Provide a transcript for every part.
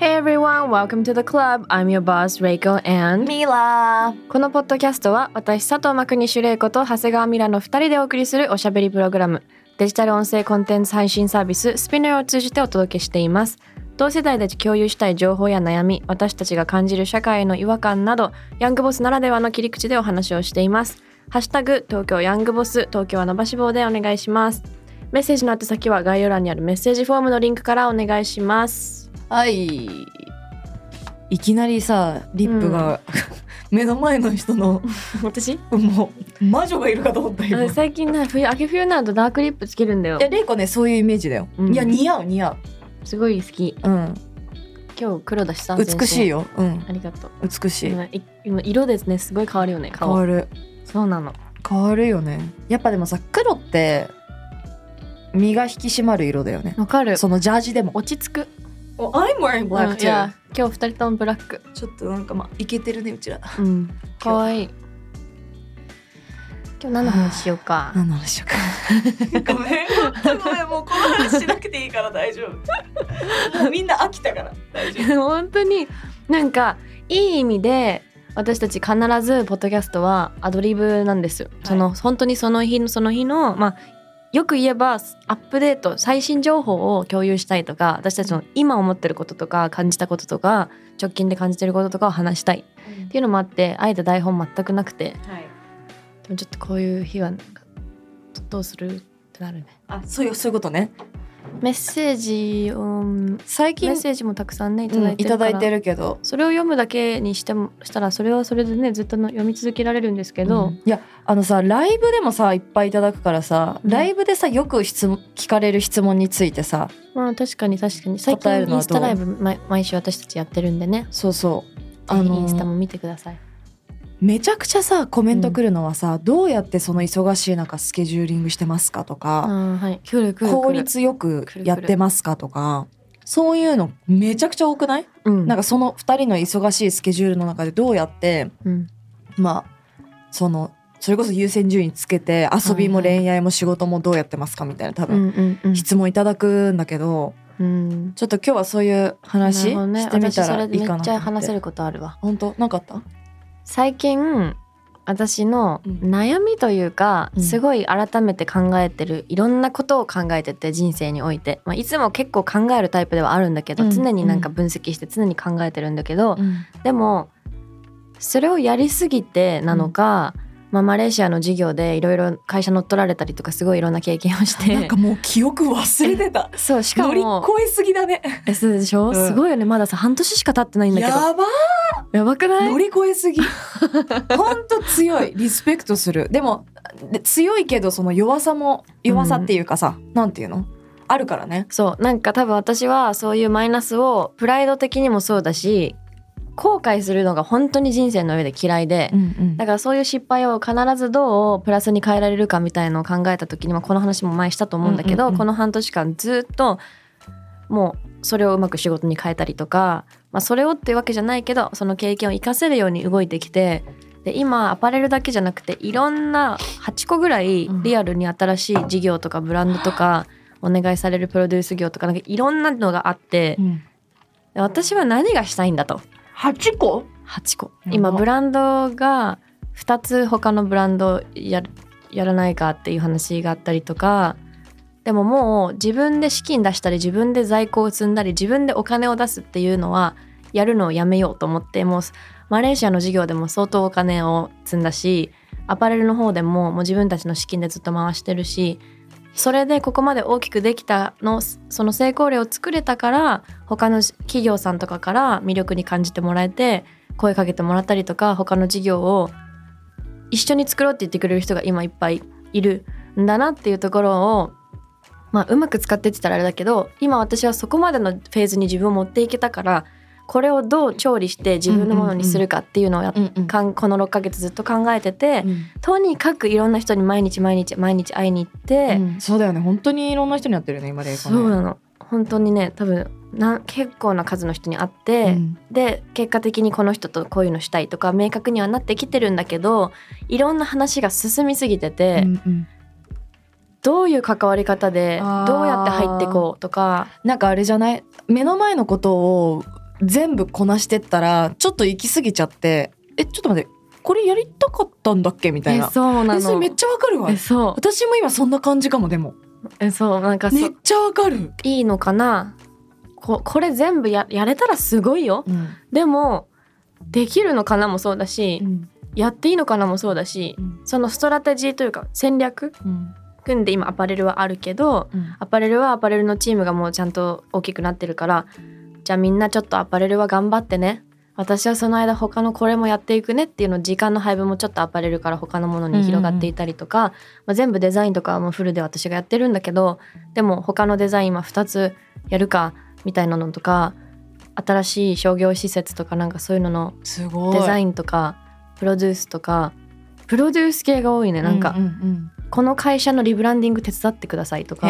Hey everyone, welcome to the club. I'm your boss, Reiko and ミラーこのポッドキャストは私佐藤真国主玲子と長谷川ミラの2人でお送りするおしゃべりプログラムデジタル音声コンテンツ配信サービススピナーを通じてお届けしています。同世代で共有したい情報や悩み私たちが感じる社会への違和感などヤングボスならではの切り口でお話をしています。ハッシュタグ東京ヤングボス東京は伸ばし棒でお願いします。メッセージの宛先は概要欄にあるメッセージフォームのリンクからお願いしますはい。いきなりさリップが、目の前の人の私？もう魔女がいるかと思った今。い最近な冬秋冬になるとダークリップつけるんだよ。やレイコねそういうイメージだよ、うん。いや似合う似合う。すごい好き。うん。今日黒だしさ美しいよ。ようん。ありがとう。美しい。今色ですねすごい変わるよね顔。変わる。そうなの。変わるよね。やっぱでもさ黒って身が引き締まる色だよね。わかる。そのジャージでも。落ち着く Oh, I'm wearing うん black いや今日二人ともブラック。ちょっとなんかまあいけてるねうちら。うん。かわいい。今日何の話しようか。何の話しようか。ごめんごめん。もうこの話しなくていいから大丈夫。もうみんな飽きたから。大丈夫。本当になんかいい意味で私たち必ずポッドキャストはアドリブなんですよ、その本当にその日のその日のまあよく言えばアップデート最新情報を共有したいとか私たちの今思ってることとか感じたこととか直近で感じてることとかを話したい。っていうのもあってあえて台本全くなくて。はい。でもちょっとこういう日はどうする？ってなるね。あそういうそういうことねメッセージを最近メッセージもたくさんねいたうんだいてるから、いいてるけど。それを読むだけにしてもしたらそれはそれでねずっとの読み続けられるんですけど、うん。いやあのさライブでもさいっぱいいただくからさ、うん。ライブでさよく質問聞かれる質問についてさ。まあ確かに確かに。最近インスタライブ毎毎週私たちやってるんでね。そうそう。あのーインスタも見てください、めちゃくちゃさコメント来るのはさ、どうやってその忙しい中スケジューリングしてますかとうか、ん、はい。効率よくやってますかとかそういうのめちゃくちゃ多くない、うん。なんかその2人の忙しいスケジュールの中でどうやってうん。まあそのそれこそ優先順位つけて遊びも恋愛も仕事もどうやってますかみたいな多う分んうんうん。質問いただくんだけど、うん。ちょっと今日はそういうな話してみたらいいかなっちゃ話せるることあるわ。本当？なかった？最近私のうん。悩みというか、うん。すごい改めて考えてるいろんなことを考えてて人生において、まあ、いつも結構考えるタイプではあるんだけど、うん。常になんか分析して常に考えてるんだけど、うん。でもそれをやりすぎてなのか、まあ、マレーシアの事業でいろいろ会社乗っ取られたりとかすごいいろんな経験をして。なんかもう記憶忘れてた。そうしか乗りも越えすぎだね。えそうでしょ、うん。すごいよねまださ半年しか経ってないんだけど。やばやばくない？乗り越えすぎ。ほんと強い。リスペクトする。でもで強いけどその弱さも弱さっていうかさ、なんていうの？あるからね。そうなんか多分私はそういうマイナスをプライド的にもそうだし後悔するのが本当に人生の上で嫌いで、んだからそういう失敗を必ずどうプラスに変えられるかみたいのを考えた時にもこの話も前したと思うんだけど、うんうんうん。この半年間ずっともうそれをうまく仕事に変えたりとか、まあ、それをっていうわけじゃないけどその経験を生かせるように動いてきてで今アパレルだけじゃなくていろんな8個ぐらいリアルに新しい事業とかブランドとかお願いされるプロデュース業とかなんかいろんなのがあってうん、で私は何がしたいんだと。8個？8個。今ブランドが2つ他のブランドやるやらないかっていう話があったりとかでももう自分で資金出したり自分で在庫を積んだり自分でお金を出すっていうのはやるのをやめようと思ってもうマレーシアの事業でも相当お金を積んだしアパレルの方でももう自分たちの資金でずっと回してるしそれでここまで大きくできたのその成功例を作れたから他の企業さんとかから魅力に感じてもらえて声かけてもらったりとか他の事業を一緒に作ろうって言ってくれる人が今いっぱいいるんだなっていうところをまあうまく使ってって言ったらあれだけど今私はそこまでのフェーズに自分を持っていけたからこれをどう調理して自分のものにするかっていうのをやっうんうんかんこの6ヶ月ずっと考えてて、とにかくいろんな人に毎日毎日毎日会いに行って、うん。そうだよね。本当にいろんな人にやってるよね今でそうなの。本当にね多分な結構な数の人に会って、うん。で結果的にこの人とこういうのしたいとか明確にはなってきてるんだけどいろんな話が進みすぎてて、うんうん。どういう関わり方でどうやって入ってこうとか。なんかあれじゃない？目の前のことを全部こなしてったらちょっと行き過ぎちゃってえちょっと待ってこれやりたかったんだっけみたいえなそうなの。めっちゃわかるわ。えそう。私も今そんな感じかもでも。えそうなんかそめっちゃわかる、いいのかな。ここれ全部ややれたらすごいよ。うん。でもできるのかなもそうだし、うん。やっていいのかなもそうだしうん。そのストラテジーというか戦略うん。組んで今アパレルはあるけどうん。アパレルはアパレルのチームがもうちゃんと大きくなってるからじゃあみんなちょっとアパレルは頑張ってね。私はその間他のこれもやっていくねっていうの時間の配分もちょっとアパレルから他のものに広がっていたりとか、まあ、全部デザインとかはもうフルで私がやってるんだけど。でも他のデザインは2つやるかみたいなのとか。新しい商業施設とかなんかそういうののすごい。デザインとか。プロデュースとか。プロデュース系が多いね。なんか、うんうんこの会社のリブランディング手伝ってくださいとうんか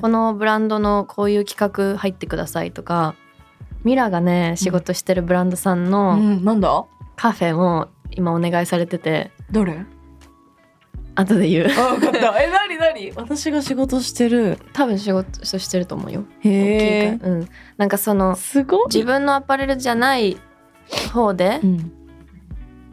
このブランドのこういう企画入ってくださいとかミラがね仕事してるブランドさんうのんなんだ？カフェも今お願いされてて。どれ後で言う。あ分かった。え何何私が仕事してる。多分仕事してると思うよ。へえうん。なんかそのすごい自分のアパレルじゃない方でうん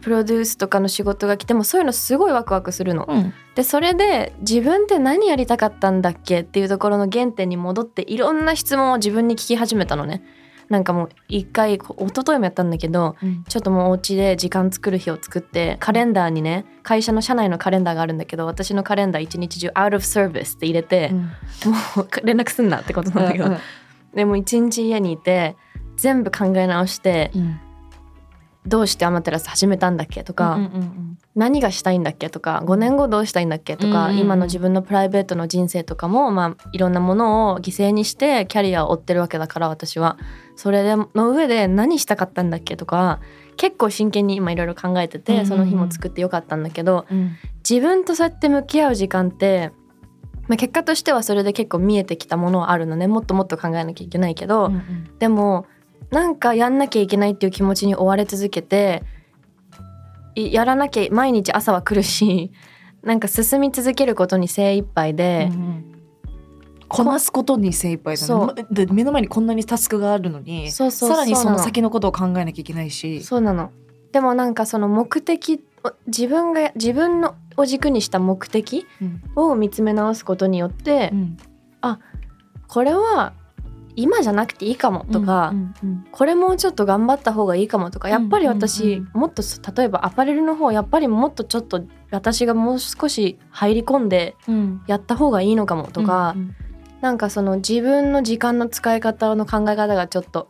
プロデュースとかの仕事が来てもそういうのすごいワクワクするの。うん。でそれで自分って何やりたかったんだっけっていうところの原点に戻っていろんな質問を自分に聞き始めたのね。なんかもう一回こう一昨日もやったんだけどうん。ちょっともうお家で時間作る日を作ってカレンダーにね会社の社内のカレンダーがあるんだけど私のカレンダー一日中 out of service って入れて、もう連絡すんなってことなんだけど、でも一日家にいて全部考え直してうんどうしてアマテラス始めたんだっけとか、うんうん何がしたいんだっけとか5年後どうしたいんだっけとか、うんうんうん。今の自分のプライベートの人生とかも、まあ、いろんなものを犠牲にしてキャリアを追ってるわけだから私は。それでの上で何したかったんだっけとか結構真剣に今いろいろ考えてて、うんうんうん。その日も作ってよかったんだけどうん。自分とそうやって向き合う時間って、まあ、結果としてはそれで結構見えてきたものはあるのね。もっともっと考えなきゃいけないけど、うん。でもなんかやんなきゃいけないっていう気持ちに追われ続けていやらなきゃ毎日朝は来るし なんか進み続けることに精一杯で、こなすことに精一杯だね。で目の前にこんなにタスクがあるのにそうそうさらにその先のことを考えなきゃいけないし。そうなの。でもなんかその目的を自分が自分のを軸にした目的うん。を見つめ直すことによって、うん。これは今じゃなくていいかもとか、うんうんこれもうちょっと頑張った方がいいかもとかやっぱり私、うんうんもっと例えばアパレルの方やっぱりもっとちょっと私がもう少し入り込んでうん。やった方がいいのかもとか、うんなんかその自分の時間の使い方の考え方がちょっと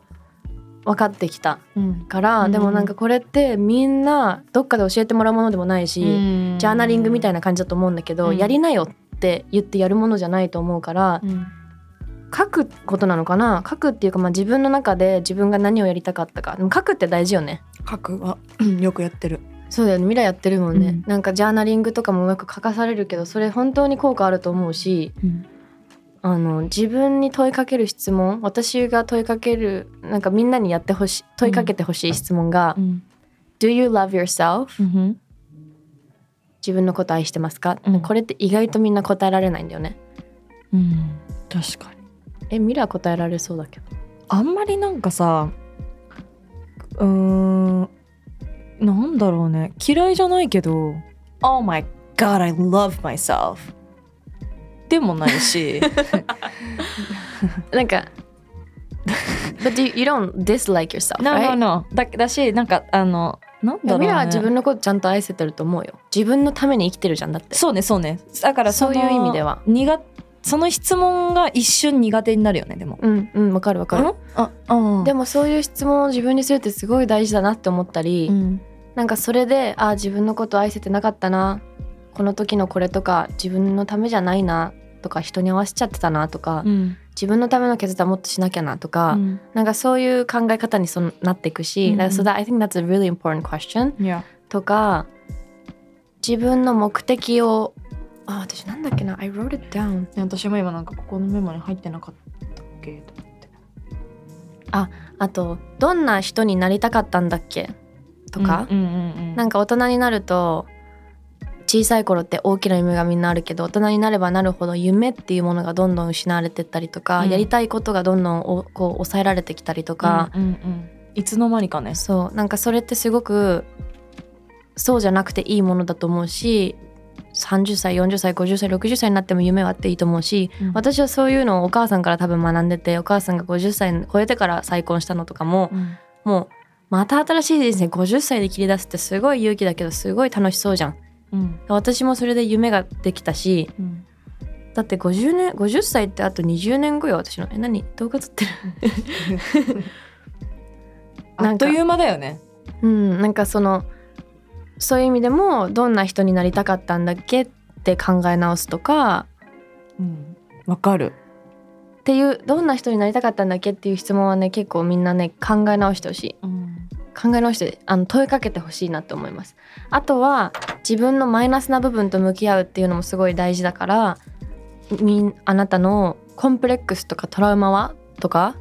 分かってきたうん。から、うん。でもなんかこれってみんなどっかで教えてもらうものでもないし、うん。ジャーナリングみたいな感じだと思うんだけど、うん。やりなよって言ってやるものじゃないと思うから、うん書くことなのかな？書くっていうかまあ自分の中で自分が何をやりたかったか。でも書くって大事よね。書くはうんよくやってる。そうだよね。未来やってるもんね、うん。なんかジャーナリングとかもよく書かされるけどそれ本当に効果あると思うしあの自分に問いかける質問私が問いかけるなんかみんなにやってほしい問いかけてほしい質問が、うん、Do you love yourself? うん。自分のこと愛してますか、うん。これって意外とみんな答えられないんだよね。うん、確かにえミラは答えられそうだけど。あんまりなんかさうーんなんだろうね。嫌いじゃないけど「Oh my god I love myself」でもないし。なんか But you, you don't dislike yourself, No right? no. no だだしなんかあのなんだろう、ね、ミラは自分のことちゃんと愛せてると思うよ。自分のために生きてるじゃんだって。そうねそうね。だからそういう意味では。苦その質問が一瞬苦手になるよねでも。うんうんわかるわかる。ああでもそういう質問を自分にするってすごい大事だなって思ったり、うん。なんかそれであ自分のこと愛せてなかったな。この時のこれとか自分のためじゃないなとか人に合わせちゃってたなとか、うん。自分のための決断もっとしなきゃなとか、うん。なんかそういう考え方にそのなっていくし、うんうん。so that I think that's a really important question いやとか自分の目的をあ私なんだっけな？I wrote it down 私も今なんかここのメモに入ってなかったっけ？と思って。あとどんな人になりたかったんだっけ？とか、うんうんうんうん。なんか大人になると小さい頃って大きな夢がみんなあるけど大人になればなるほど夢っていうものがどんどん失われてったりとか、うん。やりたいことがどんどんおこう抑えられてきたりとか、うんうんうん。いつの間にかね。そうなんかそれってすごくそうじゃなくていいものだと思うし30歳40歳50歳60歳になっても夢はあっていいと思うし、うん。私はそういうのをお母さんから多分学んでてお母さんが50歳超えてから再婚したのとかも、うん。もうまた新しい人生50歳で切り出すってすごい勇気だけどすごい楽しそうじゃん。うん。私もそれで夢ができたしうん。だって50年50歳ってあと20年後よ私の。え何？動画撮ってる？あっという間だよね。うんなんかそのそういう意味でもどんな人になりたかったんだっけって考え直すとか。うん。わかる。っていうどんな人になりたかったんだっけっていう質問はね結構みんなね考え直してほしい。うん考え直してあの問いかけてほしいなと思います。あとは自分のマイナスな部分と向き合うっていうのもすごい大事だからみんあなたのコンプレックスとかトラウマはとか。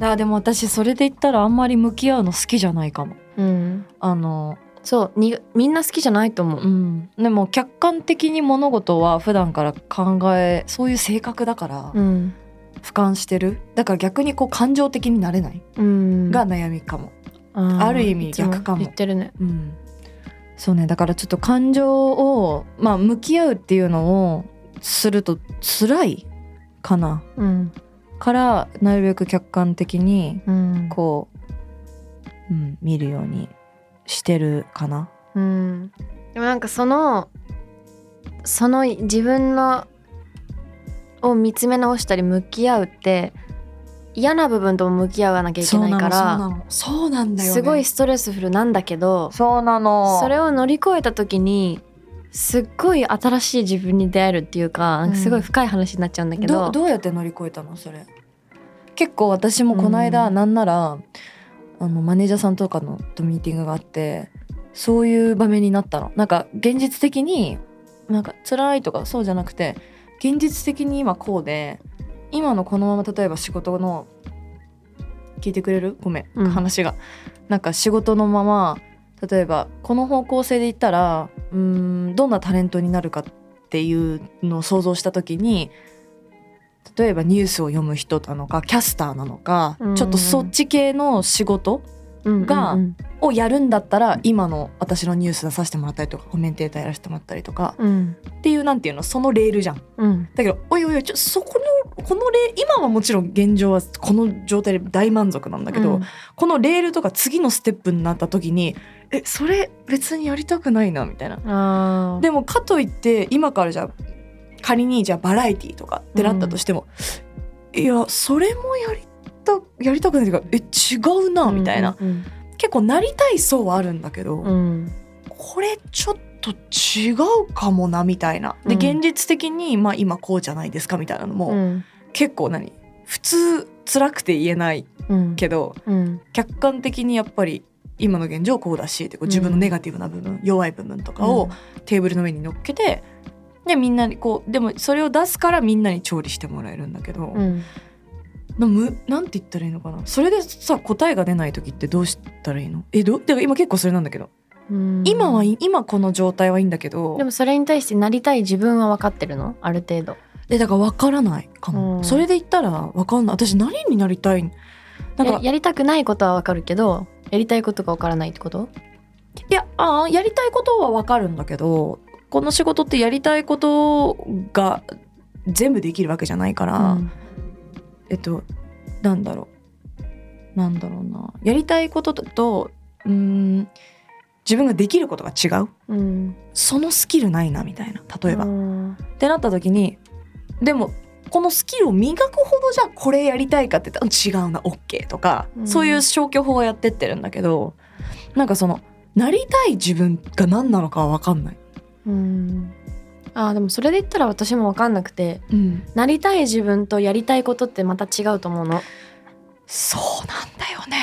あでも私それで言ったらあんまり向き合うの好きじゃないかもうん。あのそうにみんな好きじゃないと思う、うん。でも客観的に物事は普段から考えそういう性格だからうん。俯瞰してる。だから逆にこう感情的になれない。うん、が悩みかも。ある意味逆かも。言ってるね。うん。そうね。だからちょっと感情をまあ向き合うっていうのをすると辛いかな。うん。からなるべく客観的にうん。こう、うん、見るようにしてるかな。うん、でもなんかそのその自分のを見つめ直したり向き合うって嫌な部分とも向き合わなきゃいけないからそうなんだよ、ね、すごいストレスフルなんだけどそうなの。それを乗り越えた時にすっごい新しい自分に出会えるっていうかかすごい深い話になっちゃうんだけど、どどうやって乗り越えたのそれ？結構私もこの間、うん。なんならあのマネージャーさんとかのとミーティングがあってそういう場面になったの。なんか現実的になんか辛いとかそうじゃなくて現実的に今こうで今のこのまま例えば仕事の聞いてくれる？ごめん、うん。話が。なんか仕事のまま例えばこの方向性で言ったらうーんどんなタレントになるかっていうのを想像した時に例えばニュースを読む人なのかキャスターなのか、うん。ちょっとそっち系の仕事うんがうん。をやるんだったら今の私のニュース出させてもらったりとかコメンテーターやらせてもらったりとかうん。っていうなんていうのそのレールじゃん。うん。だけどおいおいちょそこのこのレ今はもちろん現状はこの状態で大満足なんだけど、うん。このレールとか次のステップになった時にえそれ別にやりたくないなみたいな。でもかといって今からじゃあ仮にじゃあバラエティーとかってなったとしても、いやそれもやりたやりたくないというかえ違うなみたいな、うん結構なりたい層はあるんだけど、うん。これちょっと違うかもなみたいな。でうん。現実的に、まあ、今こうじゃないですかみたいなのも、うん。結構何普通辛くて言えないうん。けどうん。客観的にやっぱり今の現状こうだし自分のネガティブな部分、弱い部分とかをテーブルの上に乗っけてでみんなにこうでもそれを出すからみんなに調理してもらえるんだけど、うん。なむなんて言ったらいいのかな？それでさ答えが出ない時ってどうしたらいいの？えどてか今結構それなんだけど、うん。今は今この状態はいいんだけど。でもそれに対してなりたい自分は分かってるの？ある程度。えだから分からないかも、うん。それで言ったら分かんない。私何になりたい？なんかややりたくないことは分かるけどやりたいことが分からないってこと？いやあーやりたいことは分かるんだけどこの仕事ってやりたいことが全部できるわけじゃないから、うん。えっとなんだろう。なんだろうな。やりたいこととうーん自分ができることが違う。うん。そのスキルないなみたいな。例えば、っうん。てなった時にでもこのスキルを磨くほどじゃあこれやりたいかって言ったら違うな OK とか、うん。そういう消去法をやってってるんだけどなんかそのなりたい自分が何なのかは分かんないうん。あーでもそれで言ったら私も分かんなくてうん、なりたい自分とやりたいことってまた違うと思うの。そうなんだよね。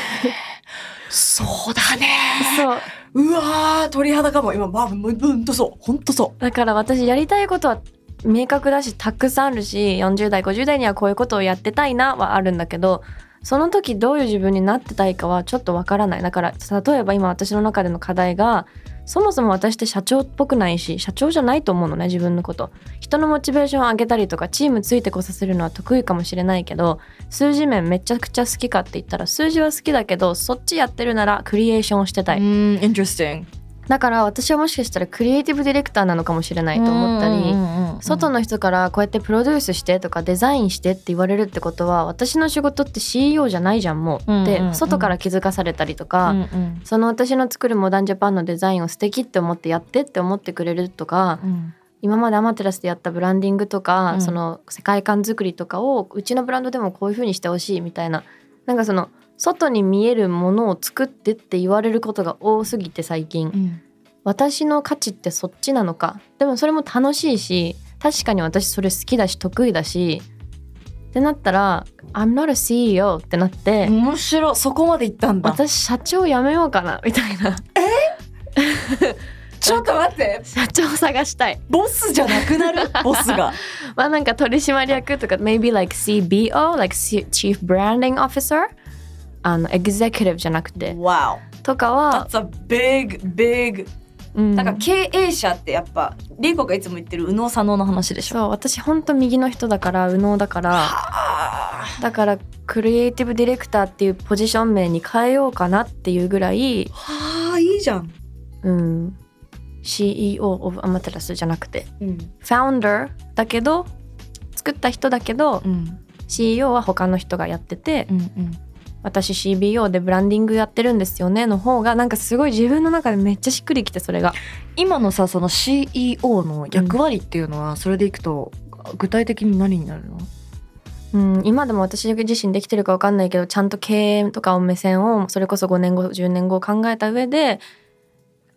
そうだね。そう。うわー鳥肌かも。今まあほんとそう。ほんとそだから私やりたいことは明確だしたくさんあるし40代50代にはこういうことをやってたいなはあるんだけどその時どういう自分になってたいかはちょっとわからない。だから例えば今私の中での課題がそもそも私って社長っぽくないし社長じゃないと思うのね自分のこと。人のモチベーションを上げたりとかチームついてこさせるのは得意かもしれないけど数字面めちゃくちゃ好きかって言ったら数字は好きだけどそっちやってるならクリエーションしてたい、interesting だから私はもしかしたらクリエイティブディレクターなのかもしれないと思ったり、外の人からこうやってプロデュースしてとかデザインしてって言われるってことは私の仕事って CEO じゃないじゃんもう、うんうんうん。で外から気づかされたりとか、うんうん。その私の作るモダンジャパンのデザインを素敵って思ってやってって思ってくれるとか、うん。今までアマテラスでやったブランディングとか、うん。その世界観作りとかをうちのブランドでもこういう風にしてほしいみたいな。なんかその外に見えるものを作ってって言われることが多すぎて最近、うん。私の価値ってそっちなのか。でもそれも楽しいし確かに私それ好きだし得意だし。ってなったら「I'm not a CEO」ってなって、面白い。そこまで行ったんだ。私社長辞めようかなみたいな。ちょっと待って。社長探したい。ボスじゃなくなる？ボスが。まあなんか取締役とか maybe like CBO like Chief Branding Officer あの Executive じゃなくて。Wow. とかは、That's a big big. うん。なんか経営者ってやっぱリーコがいつも言ってる右脳左脳の話でしょ。そう私ほんと右の人だから右脳だから。あ。だからクリエイティブディレクターっていうポジション名に変えようかなっていうぐらい、はあいいじゃん、うん、CEO of Amaterasu じゃなくて。うん。Founder だけど作った人だけどうん。CEO は他の人がやっててうんうん、私 CBO でブランディングやってるんですよねの方がなんかすごい自分の中でめっちゃしっくりきてそれが。今のさその CEO の役割っていうのはそれでいくと具体的に何になるの、うん、今でも私自身できてるか分かんないけどちゃんと経営とかを目線をそれこそ5年後10年後を考えた上で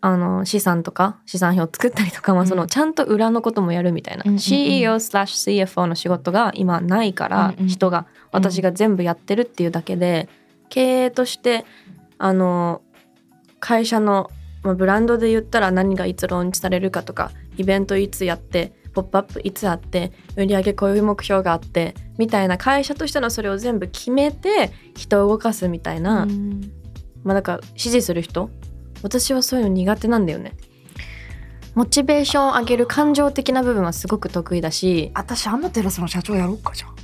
あの資産とか資産表を作ったりとか、まあ、そのうん。ちゃんと裏のこともやるみたいな、うんうんうん。CEO/CFO の仕事が今ないから、うんうん。人が私が全部やってるっていうだけで経営としてあの会社の、まあ、ブランドで言ったら何がいつローンチされるかとかイベントいつやってポップアップいつあって売り上げこういう目標があってみたいな会社としてのそれを全部決めて人を動かすみたいな、まあだから指示する人。私はそういうの苦手なんだよね。モチベーションを上げる感情的な部分はすごく得意だし。私アマテラスの社長やろうかじゃん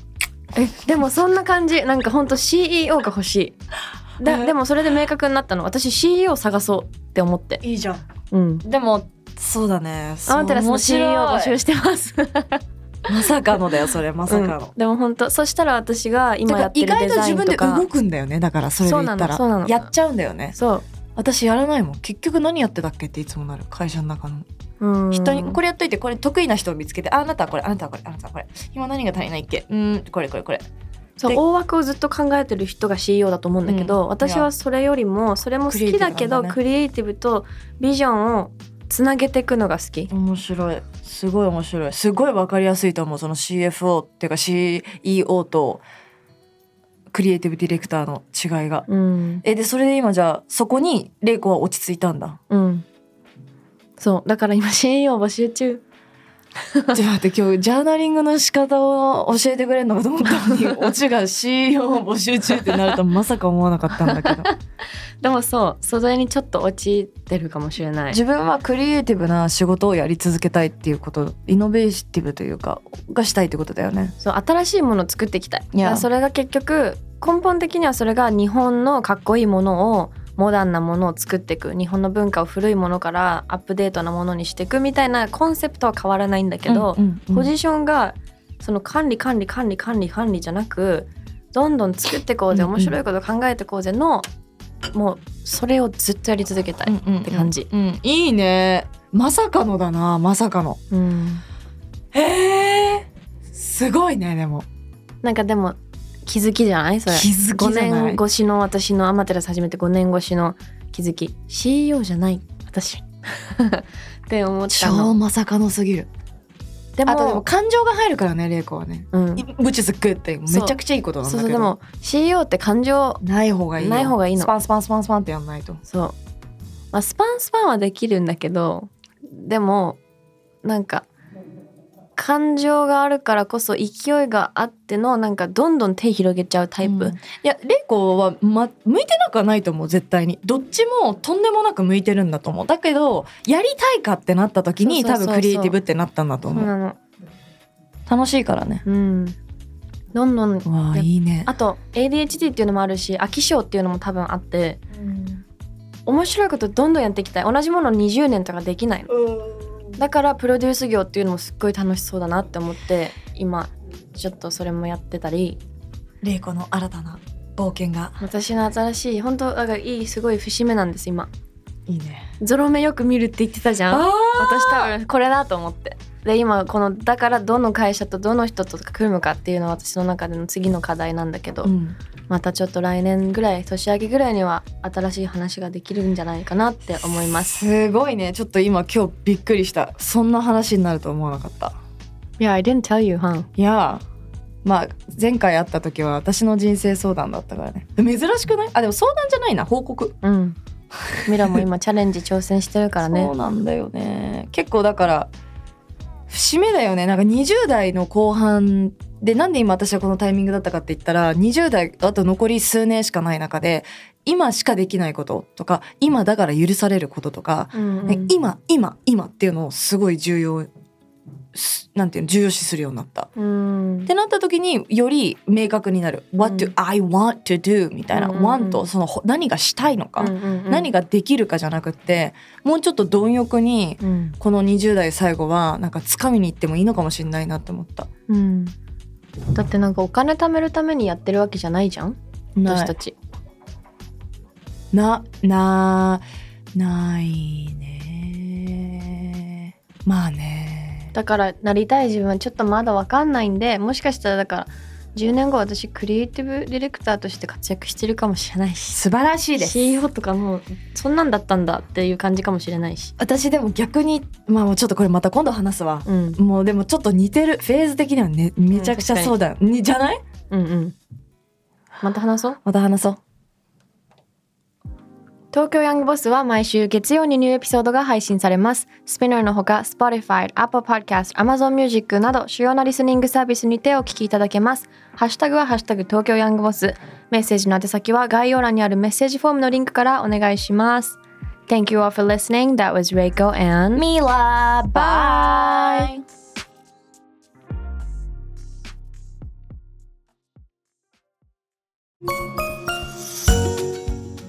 えでもそんな感じ。なんかほんと CEO が欲しい。だえ。でもそれで明確になったの。私 CEO 探そうって思って。いいじゃん。うん。でもそうだね。アマテラスの CEO 募集ししてます。まさかのだよそれ。まさかの、うん。でも本当そしたら私が今やって意外とるデザイ自分でンとか動くんだよねだからそれで言ったそうなのそうなの。らやっちゃうんだよね。そう。私やらないもん。結局何やってたっけっていつもなる。会社の中の。うん人にこれやっといてこれ得意な人を見つけてああなたはこれあなたはこれあなたはこれ。今何が足りないっけ？うん。これこれこれ。でそう大枠をずっと考えてる人が CEO だと思うんだけど、うん。私はそれよりもそれも好きだけどククリエイティブとビジョンをつなげていくのが好き。面白い。すごい面白い。すごいわかりやすいと思う。その CFO っていうか CEO とクリエイティブディレクターの違いが。うん、えでそれで今じゃあそこに玲子は落ち着いたんだ。うん、そうだから今 CEO 募集中。ちょっと待って今日ジャーナリングの仕方を教えてくれるのかと思ったのにオチが CEO 募集中ってなるとまさか思わなかったんだけど でもそうそれにちょっと陥ってるかもしれない。自分はクリエイティブな仕事をやり続けたいっていうことイノベーティブというかがしたいってことだよねそう新しいものを作っていきたい。いやそれが結局根本的にはそれが日本のかっこいいものをモダンなものを作っていく日本の文化を古いものからアップデートなものにしていくみたいなコンセプトは変わらないんだけど、うんうんうん。ポジションがその管理管理管理管理管理じゃなくどんどん作っていこうぜうんうん面白いこと考えていこうぜのもうそれをずっとやり続けたい。って感じうん。うんうんいいね。まさかのだなまさかの。うん。へえすごいねでも。なんかでも気づきじゃない？それ。気づきじゃない？5年越しの私のアマテラス始めて5年越しの気づき。CEO じゃない。私。って思った超のまさかのすぎる。でもあとでも感情が入るからね玲子はね。うん、is good って。めちゃくちゃいいことなんだけど。そうそうでも CEO って感情ない方がいいよ。ない方がいいの。スパンスパンスパンスパンってやんないと。そう、まあ、スパンスパンはできるんだけどでもなんか感情があるからこそ勢いがあってのなんかどんどん手広げちゃうタイプ、うん。いや玲子は、ま、向いてなくはないと思う。絶対に。どっちもとんでもなく向いてるんだと思う。だけどやりたいかってなった時に多分クリエイティブってなったんだと思う。楽しいからね。うん。どんどんわあいいね。あと ADHD っていうのもあるし飽き性っていうのも多分あって。面白いことどんどんやっていきたい。同じもの20年とかできないのだからプロデュース業っていうのもすっごい楽しそうだなって思って今ちょっとそれもやってたり。玲子の新たな冒険が。私の新しい本当だからいいすごい節目なんです今いいね。ゾロ目よく見るって言ってたじゃん。あ私多分これだと思って。で今このだからどの会社とどの人と組むかっていうのは私の中での次の課題なんだけど、うん。またちょっと来年ぐらい年明けぐらいには新しい話ができるんじゃないかなって思います。すごいね。ちょっと今今日びっくりした。そんな話になると思わなかった。いや I didn't tell you, huh? まあ前回会った時は私の人生相談だったからね。珍しくない？あでも相談じゃないな。報告。うんミラも今チャレンジ挑戦してるからね。そうなんだよね。結構だから節目だよね。なんか20代の後半でなんで今私はこのタイミングだったかって言ったら20代あと残り数年しかない中で今しかできないこととか今だから許されることとか、うんうん。ね今今今っていうのをすごい重要すなんていうの重要視するようになった。うん。ってなった時により明確になる「What do I want to do?」みたいな「うんうんうん。want」そのほ何がしたいのか、何ができるかじゃなくってもうちょっと貪欲にうん。この20代最後はなんか掴みに行ってもいいのかもしれないなって思った。うん。だってなんかお金貯めるためにやってるわけじゃないじゃん？私たち。ななないね。まあねだからなりたい自分はちょっとまだわかんないんでもしかしたらだから10年後私クリエイティブディレクターとして活躍してるかもしれないし。素晴らしいです。CEO とかもうそんなんだったんだっていう感じかもしれないし。私でも逆にまあもうちょっとこれまた今度話すわ。うん。もうでもちょっと似てるフェーズ的にはねめちゃくちゃそうだよ、にじゃないうん。うんまた話そう。また話そう東京ヤングボスは毎週月曜にニューエピソードが配信されます。スピナーのほか、Spotify、Apple Podcast、Amazon Music など主要なリスニングサービスにてお聞きいただけます。ハッシュタグはハッシュタグ東京ヤングボス。メッセージの宛先は概要欄にあるメッセージフォームのリンクからお願いします。Thank you all for listening. That was Reiko and Mila Bye!